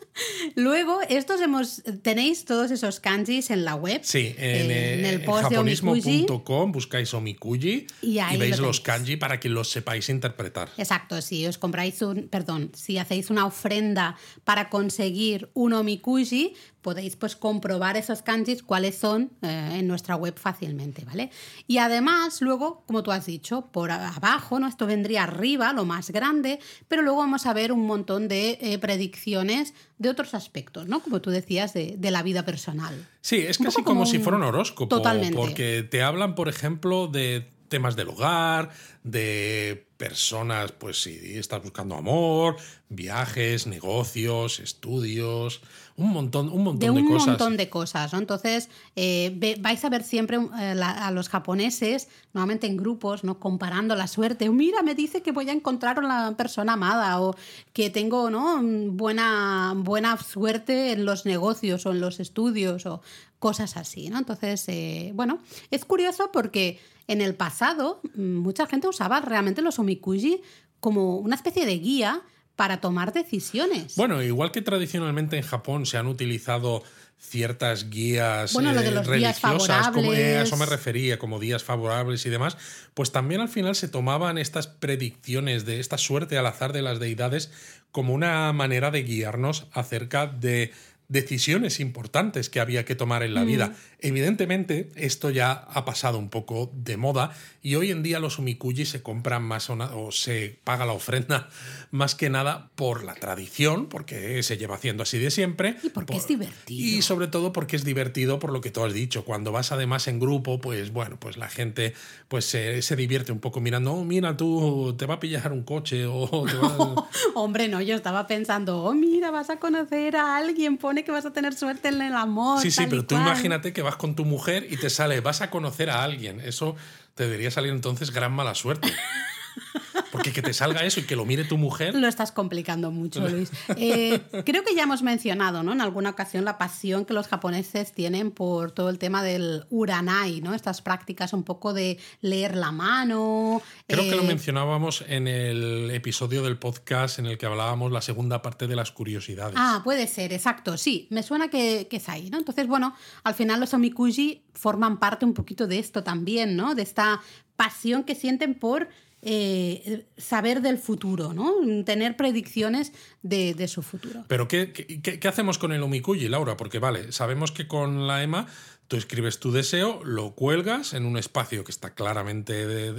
Luego, estos hemos, tenéis todos esos kanjis en la web. Sí, en, eh, en eh, el post de japonismo.com buscáis Omikuji Y y, veis lo los kanji para que los sepáis interpretar. Exacto, si os compráis un, perdón, si hacéis una ofrenda para conseguir un omikuji, podéis pues comprobar esos kanjis cuáles son eh, en nuestra web fácilmente, ¿vale? Y además, luego, como tú has dicho, por abajo, ¿no? Esto vendría arriba, lo más grande, pero luego vamos a ver un montón de eh, predicciones de otros aspectos, ¿no? Como tú decías, de, de la vida personal. Sí, es casi como, si fuera un horóscopo. Totalmente. Porque te hablan, por ejemplo, de temas del hogar, de personas, pues si estás buscando amor, viajes, negocios, estudios, un montón, un montón de de, un cosas. montón de cosas, ¿no? Entonces, eh, ve- vais a ver siempre eh, la- a los japoneses, normalmente en grupos, ¿no? Comparando la suerte. Mira, me dice que voy a encontrar a la persona amada o que tengo, ¿no? Buena, buena suerte en los negocios o en los estudios o cosas así, ¿no? Entonces, eh, bueno, es curioso porque en el pasado mm, mucha gente usaba realmente los omikuji como una especie de guía para tomar decisiones. Bueno, igual que tradicionalmente en Japón se han utilizado ciertas guías Bueno, lo de eh, los días religiosas, como, eh, a eso me refería, como días favorables y demás, pues también al final se tomaban estas predicciones de esta suerte al azar de las deidades como una manera de guiarnos acerca de decisiones importantes que había que tomar en la Mm. vida. Evidentemente, esto ya ha pasado un poco de moda y hoy en día los omikuji se compran más o, o se paga la ofrenda más que nada por la tradición, porque se lleva haciendo así de siempre. Y porque por- es divertido. Y sobre todo porque es divertido por lo que tú has dicho. Cuando vas además en grupo, pues bueno, pues la gente pues se, se divierte un poco mirando, oh, mira, tú te va a pillar un coche o te va- Hombre, no, yo estaba pensando, oh, mira, vas a conocer a alguien, pone que vas a tener suerte en el amor. Sí, sí, pero tú cual. imagínate que vas con tu mujer y te sale, vas a conocer a alguien. Eso te debería salir entonces gran mala suerte. Porque que te salga eso y que lo mire tu mujer. Lo estás complicando mucho, Luis. Eh, creo que ya hemos mencionado, ¿no? En alguna ocasión la pasión que los japoneses tienen por todo el tema del uranai, ¿no? Estas prácticas un poco de leer la mano. Creo que lo eh, mencionábamos en el episodio del podcast en el que hablábamos la segunda parte de las curiosidades. Ah, puede ser, exacto, sí, me suena que, que es ahí, ¿no? Entonces, bueno, al final los omikuji forman parte un poquito de esto también, ¿no? De esta pasión que sienten por eh, saber del futuro, ¿no? Tener predicciones de, de su futuro. Pero ¿qué, qué, qué hacemos con el omikuji, Laura? Porque vale, sabemos que con la EMA tú escribes tu deseo, lo cuelgas en un espacio que está claramente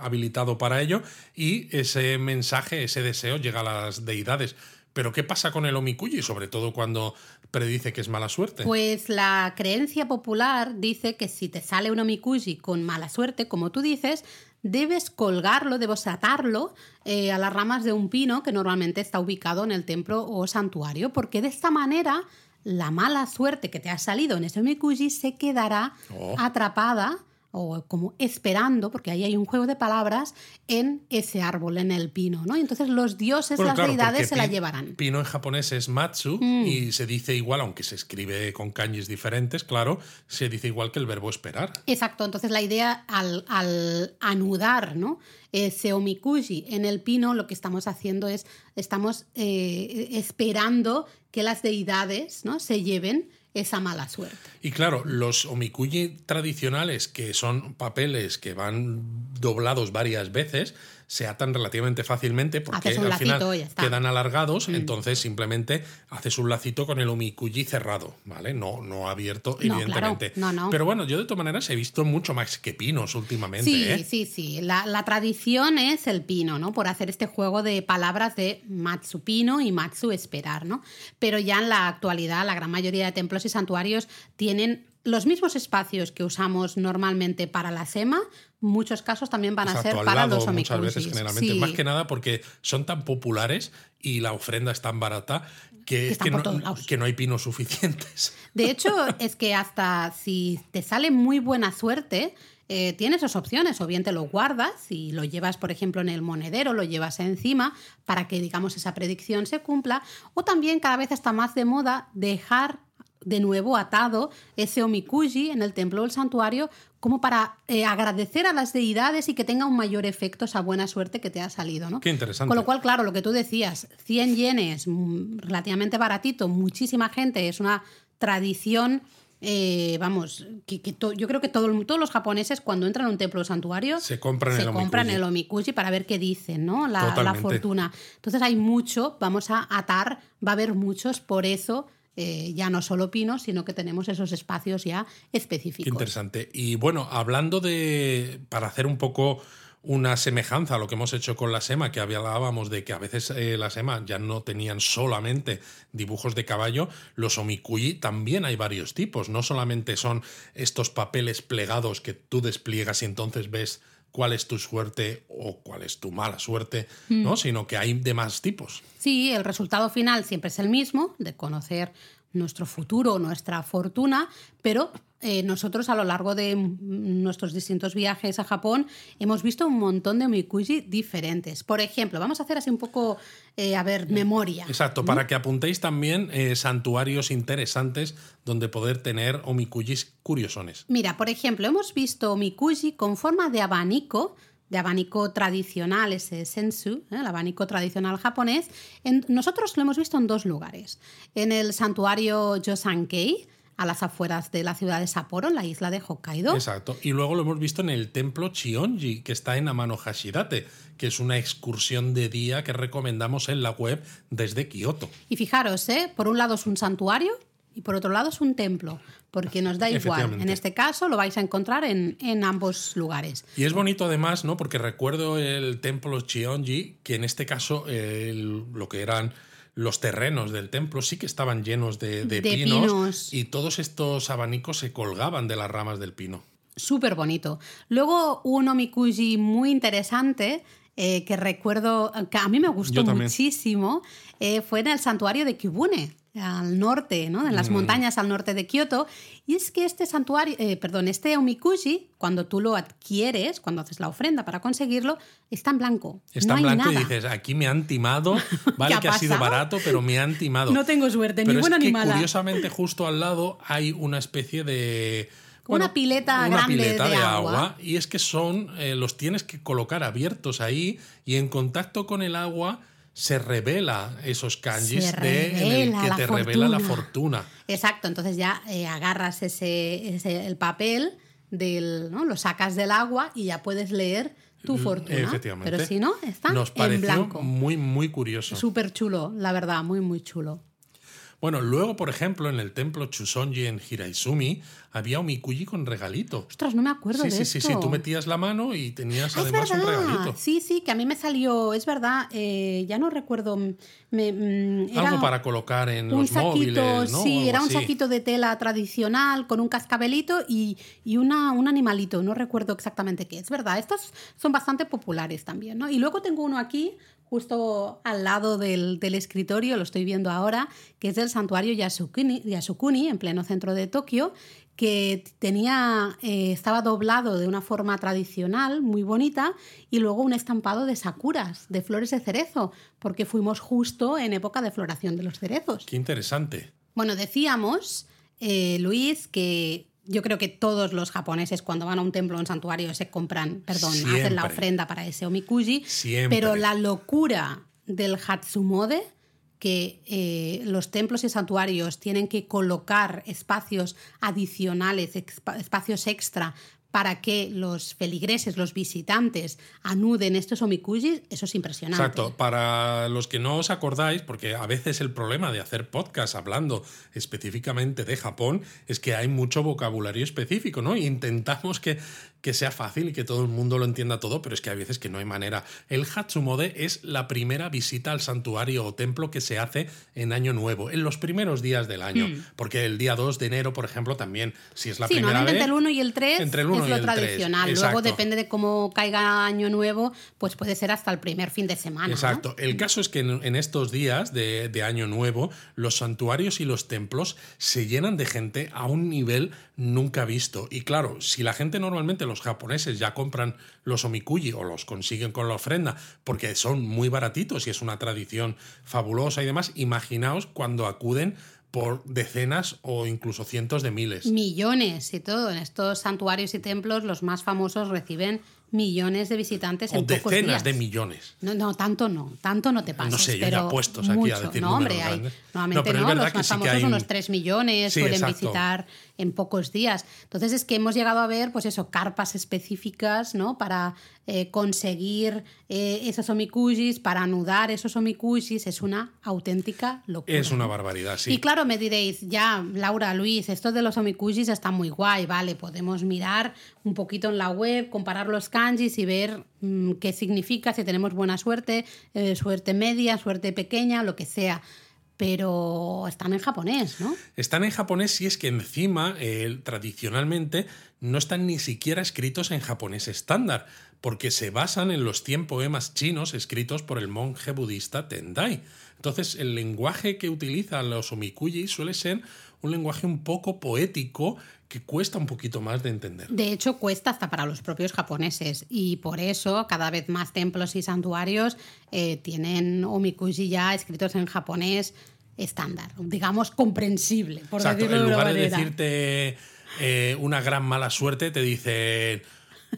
habilitado para ello y ese mensaje, ese deseo llega a las deidades. Pero ¿qué pasa con el omikuji? Sobre todo cuando predice que es mala suerte. Pues la creencia popular dice que si te sale un omikuji con mala suerte, como tú dices, debes colgarlo, debes atarlo eh, a las ramas de un pino que normalmente está ubicado en el templo o santuario, porque de esta manera la mala suerte que te ha salido en ese omikuji se quedará Oh. atrapada o como esperando, porque ahí hay un juego de palabras, en ese árbol, en el pino, ¿no? Y entonces los dioses, Bueno, las claro, deidades se la llevarán. Mm. Pino en japonés es matsu y se dice igual, aunque se escribe con kanjis diferentes, claro, se dice igual que el verbo esperar. Exacto, entonces la idea al, al anudar ¿no? ese omikuji en el pino, lo que estamos haciendo es, estamos eh, esperando que las deidades ¿no? se lleven esa mala suerte. Y claro, los omikuji tradicionales, que son papeles que van doblados varias veces, se atan relativamente fácilmente porque al final lacito. Mm. quedan alargados, entonces simplemente haces un lacito con el omikuji cerrado, ¿vale? No, no abierto, No, evidentemente. claro. No, no. Pero bueno, yo de todas maneras he visto mucho más que pinos últimamente, Sí, ¿eh? sí, sí. La, la tradición es el pino, ¿no? Por hacer este juego de palabras de matsu pino y matsu esperar, ¿no? Pero ya en la actualidad la gran mayoría de templos y santuarios tienen los mismos espacios que usamos normalmente para la SEMA, muchos casos también van a ser para lado los muchas veces generalmente. Sí. Más que nada porque son tan populares y la ofrenda es tan barata que, es no, que no hay pinos suficientes. De hecho, es que hasta si te sale muy buena suerte, eh, tienes dos opciones. O bien te lo guardas y lo llevas, por ejemplo, en el monedero, lo llevas encima para que, digamos, esa predicción se cumpla. O también cada vez está más de moda dejar de nuevo atado ese omikuji en el templo o el santuario como para eh, agradecer a las deidades y que tenga un mayor efecto esa buena suerte que te ha salido. ¿no? Qué interesante. Con lo cual, claro, lo que tú decías, 100 yenes, mm, relativamente baratito, muchísima gente, es una tradición, eh, vamos, que, que to- yo creo que todo todos los japoneses cuando entran a un templo o santuario Se compran se el compran omikuji. el omikuji para ver qué dicen, ¿no? La, la fortuna. Entonces hay mucho, vamos a atar, va a haber muchos, por eso eh, ya no solo pinos, sino que tenemos esos espacios ya Qué específicos. interesante. Y bueno, hablando de. para hacer un poco una semejanza a lo que hemos hecho con la SEMA, que hablábamos de que a veces eh, la SEMA ya no tenían solamente dibujos de caballo, los omikuji también hay varios tipos. No solamente son estos papeles plegados que tú despliegas y entonces ves cuál es tu suerte o cuál es tu mala suerte, Mm. ¿no? Sino que hay de más tipos. Sí, el resultado final siempre es el mismo, de conocer nuestro futuro, nuestra fortuna, pero eh, nosotros a lo largo de nuestros distintos viajes a Japón hemos visto un montón de omikuji diferentes. Por ejemplo, vamos a hacer así un poco, eh, a ver, memoria. Exacto, para que apuntéis también eh, santuarios interesantes donde poder tener omikujis curiosones. Mira, por ejemplo, hemos visto omikuji con forma de abanico, de abanico tradicional, ese sensu, ¿eh? el abanico tradicional japonés. En- nosotros lo hemos visto en dos lugares. En el santuario Josankei, a las afueras de la ciudad de Sapporo, en la isla de Hokkaido. Exacto. Y luego lo hemos visto en el templo Chionji, que está en Amano Hashirate, que es una excursión de día que recomendamos en la web desde Kioto. Y fijaros, ¿eh? por un lado es un santuario y por otro lado es un templo, porque nos da igual. En este caso lo vais a encontrar en, en ambos lugares. Y es bonito además, ¿no? Porque recuerdo el templo Chionji, que en este caso el- lo que eran los terrenos del templo sí que estaban llenos de, de De pinos, pinos. y todos estos abanicos se colgaban de las ramas del pino. Súper bonito. Luego, un omikuji muy interesante eh, que recuerdo, que a mí me gustó muchísimo, eh, fue en el santuario de Kibune, al norte, ¿no? en las Mm. montañas al norte de Kioto. Y es que este santuario, eh, perdón, este omikuji, cuando tú lo adquieres, cuando haces la ofrenda para conseguirlo, está en blanco. Está no en hay blanco nada. y dices, aquí me han timado, vale que ha sido barato, pero me han timado. No tengo suerte, ni Pero buena es que ni mala. curiosamente justo al lado hay una especie de... Una pileta una grande pileta de de, agua. agua. Y es que son, eh, los tienes que colocar abiertos ahí y en contacto con el agua se revela esos kanjis de, en el que te revela la fortuna. fortuna. Exacto, entonces ya eh, agarras ese, ese- el papel, del, ¿no? lo sacas del agua y ya puedes leer tu fortuna. Mm, Efectivamente. Pero si no, está Nos en blanco. muy, muy curioso. Súper chulo, la verdad, muy, muy chulo. Bueno, luego, por ejemplo, en el templo Chusonji en Hiraizumi había un mikuji con regalito. Ostras, no me acuerdo Sí, de sí, sí, esto. sí, tú metías la mano y tenías Ah, es además un verdad. regalito. Sí, sí, que a mí me salió, es verdad, eh, ya no recuerdo. mm, me- mm, era Algo para colocar en un los saquito, móviles, sí, era un saquito de tela tradicional con un cascabelito y, y una, un animalito, no recuerdo exactamente qué. Es verdad, estos son bastante populares también, ¿no? Y luego tengo uno aquí, justo al lado del, del escritorio, lo estoy viendo ahora, que es del santuario Yasukuni, Yasukuni en pleno centro de Tokio, que tenía, eh, estaba doblado de una forma tradicional, muy bonita, y luego un estampado de sakuras, de flores de cerezo, porque fuimos justo en época de floración de los cerezos. Qué interesante. Bueno, decíamos, eh, Luis, que yo creo que todos los japoneses cuando van a un templo o un santuario se compran, perdón, hacen la ofrenda para ese omikuji. Siempre. Pero la locura del Hatsumode, que eh, los templos y santuarios tienen que colocar espacios adicionales, espacios extra para que los feligreses, los visitantes, anuden estos omikujis, eso es impresionante. Exacto. Para los que no os acordáis, porque a veces el problema de hacer podcast hablando específicamente de Japón es que hay mucho vocabulario específico, ¿no? Intentamos que, que sea fácil y que todo el mundo lo entienda todo, pero es que hay veces que no hay manera. El Hatsumode es la primera visita al santuario o templo que se hace en Año Nuevo, en los primeros días del año. Porque el día 2 de enero, por ejemplo, también, si es la sí, primera vez. el 1 y el 3 entre el es lo tradicional. Luego depende de cómo caiga año nuevo, pues puede ser hasta el primer fin de semana. ¿no? Exacto. El caso es que en, en estos días de, de Año Nuevo, los santuarios y los templos se llenan de gente a un nivel nunca visto. Y claro, si la gente normalmente, los japoneses, ya compran los omikuji o los consiguen con la ofrenda porque son muy baratitos y es una tradición fabulosa y demás, imaginaos cuando acuden por decenas o incluso cientos de miles. Millones y todo. En estos santuarios y templos, los más famosos reciben millones de visitantes O en pocos decenas días. de millones. No, no, tanto no, tanto no te pases. No sé, yo pero ya puestos aquí a decir No, hombre, hay, normalmente No, pero los que más sí que famosos hay unos un- 3 millones Sí, suelen exacto. visitar en pocos días. Entonces es que hemos llegado a ver, pues eso, carpas específicas, ¿no? Para eh, conseguir eh, esos omikujis, para anudar esos omikujis, es una auténtica locura. Es una barbaridad, sí. Y claro, me diréis, ya, Laura, Luis, esto de los omikujis está muy guay, vale, podemos mirar un poquito en la web, comparar los kanjis y ver mm, qué significa, si tenemos buena suerte, eh, suerte media, suerte pequeña, lo que sea. Pero están en japonés, ¿no? Están en japonés y es que encima, eh, tradicionalmente, no están ni siquiera escritos en japonés estándar, porque se basan en los 100 poemas chinos escritos por el monje budista Tendai. Entonces, el lenguaje que utilizan los omikuji suele ser un lenguaje un poco poético que cuesta un poquito más de entender. De hecho, cuesta hasta para los propios japoneses. Y por eso cada vez más templos y santuarios eh, tienen omikuji ya escritos en japonés estándar, digamos comprensible, por Exacto, decirlo en de lugar una de decirte eh, una gran mala suerte, te dicen,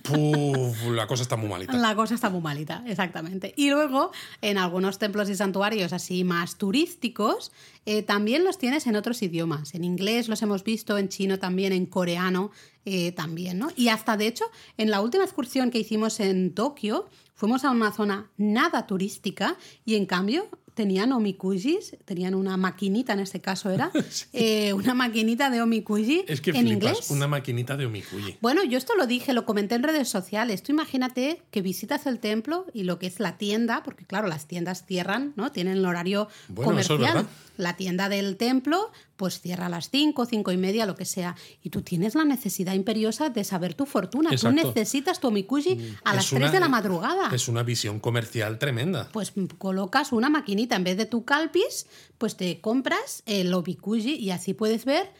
"Puf, la cosa está muy malita. La cosa está muy malita, exactamente. Y luego, en algunos templos y santuarios así más turísticos, eh, también los tienes en otros idiomas. En inglés los hemos visto, en chino también, en coreano eh, también, ¿no? Y hasta, de hecho, en la última excursión que hicimos en Tokio, fuimos a una zona nada turística y en cambio tenían omikujis, tenían una maquinita, en este caso era, eh, una maquinita de omikuji Es que en flipas, inglés. una maquinita de omikuji. Bueno, yo esto lo dije, lo comenté en redes sociales. Tú imagínate que visitas el templo y lo que es la tienda, porque claro, las tiendas cierran, ¿no? Tienen el horario Bueno, eso es comercial. La tienda del templo, pues cierra a las 5, 5 y media, lo que sea. Y tú tienes la necesidad imperiosa de saber tu fortuna. Exacto. Tú necesitas tu omikuji a Es las una- 3 de la madrugada. Es una visión comercial tremenda. Pues colocas una maquinita en vez de tu calpis, pues te compras el omikuji y así puedes ver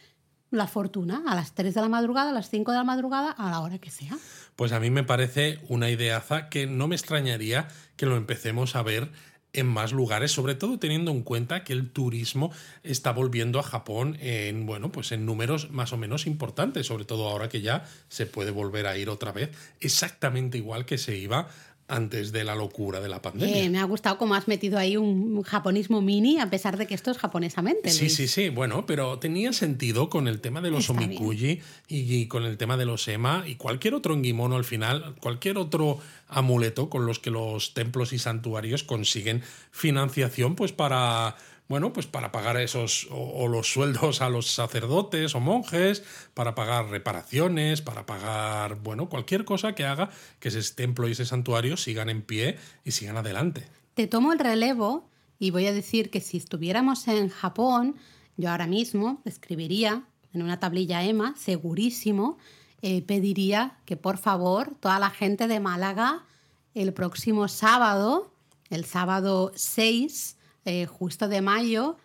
la fortuna a las 3 de la madrugada, a las 5 de la madrugada, a la hora que sea. Pues a mí me parece una ideaza que no me extrañaría que lo empecemos a ver en más lugares, sobre todo teniendo en cuenta que el turismo está volviendo a Japón en bueno, pues en números más o menos importantes, sobre todo ahora que ya se puede volver a ir otra vez. Exactamente igual que se iba antes de la locura de la pandemia. Eh, me ha gustado cómo has metido ahí un japonismo mini, a pesar de que esto es japonesamente. Sí, Luis. sí, sí, bueno, pero tenía sentido con el tema de los Está omikuji y, y con el tema de los ema y cualquier otro engimono al final, cualquier otro amuleto con los que los templos y santuarios consiguen financiación pues para bueno, pues para pagar esos o, los sueldos a los sacerdotes o monjes, para pagar reparaciones, para pagar, bueno, cualquier cosa que haga que ese templo y ese santuario sigan en pie y sigan adelante. Te tomo el relevo y voy a decir que si estuviéramos en Japón, yo ahora mismo escribiría en una tablilla EMA, segurísimo, eh, pediría que por favor toda la gente de Málaga el próximo sábado, el sábado 6, eh, justo de mayo,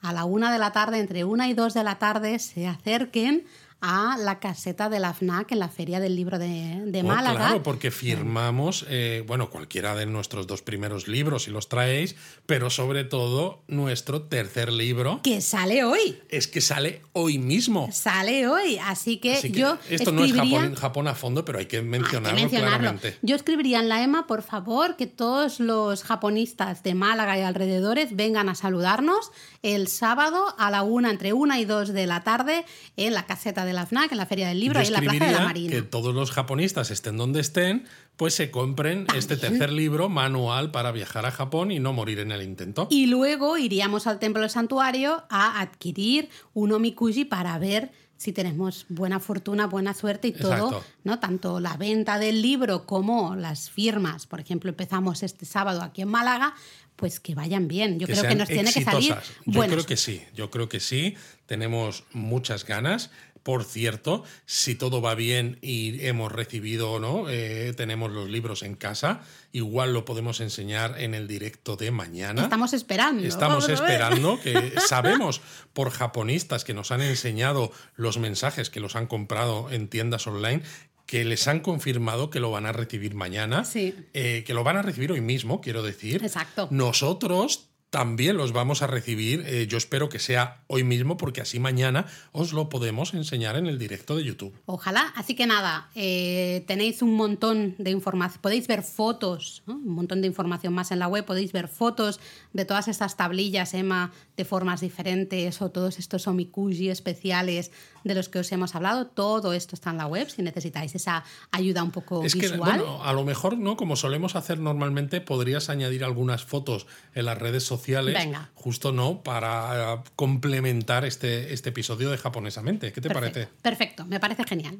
a la una de la tarde, entre una y dos de la tarde, se acerquen a la caseta de la FNAC en la Feria del Libro de, de Oh, Málaga. Claro, porque firmamos, eh, bueno, cualquiera de nuestros dos primeros libros, si los traéis, pero sobre todo nuestro tercer libro, Que sale hoy. es que sale hoy mismo. Sale hoy, así que, Así que yo esto no es Japón, Japón a fondo, pero hay que Hay que mencionarlo, mencionarlo. claramente. Yo escribiría en la EMA, por favor, que todos los japonistas de Málaga y alrededores vengan a saludarnos el sábado a la una, entre una y dos de la tarde, en la caseta de la FNAC, en la Feria del Libro, Yo ahí en la Plaza de la Marina. que todos los japonistas estén donde estén, pues se compren este tercer libro manual para viajar a Japón y no morir en el intento. Y luego iríamos al templo del santuario a adquirir un omikuji para ver si tenemos buena fortuna, buena suerte y todo, Exacto. ¿no? Tanto la venta del libro como las firmas. Por ejemplo, empezamos este sábado aquí en Málaga, pues que vayan bien. Yo creo que nos tiene que salir exitosas. Yo buenas. creo que sí, yo creo que sí. Tenemos muchas ganas. Por cierto, si todo va bien y hemos recibido, ¿no? Eh, tenemos los libros en casa, igual lo podemos enseñar en el directo de mañana. Estamos esperando. Estamos esperando que sabemos por japonistas que nos han enseñado los mensajes que los han comprado en tiendas online que les han confirmado que lo van a recibir mañana, Sí. eh, que lo van a recibir hoy mismo, quiero decir. Exacto. Nosotros también los vamos a recibir, eh, yo espero que sea hoy mismo, porque así mañana os lo podemos enseñar en el directo de YouTube. Ojalá. Así que nada, eh, tenéis un montón de información. Podéis ver fotos, ¿no? un montón de información más en la web. Podéis ver fotos de todas estas tablillas, Emma, de formas diferentes o todos estos omikuji especiales de los que os hemos hablado. Todo esto está en la web si necesitáis esa ayuda un poco Es que, visual. bueno, a lo mejor, ¿no? Como solemos hacer normalmente, podrías añadir algunas fotos en las redes sociales, Venga. justo no, para eh, complementar este, este episodio de Japonesamente. ¿Qué te Perfecto. parece? Perfecto, me parece genial.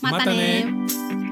Mátane. Mátane.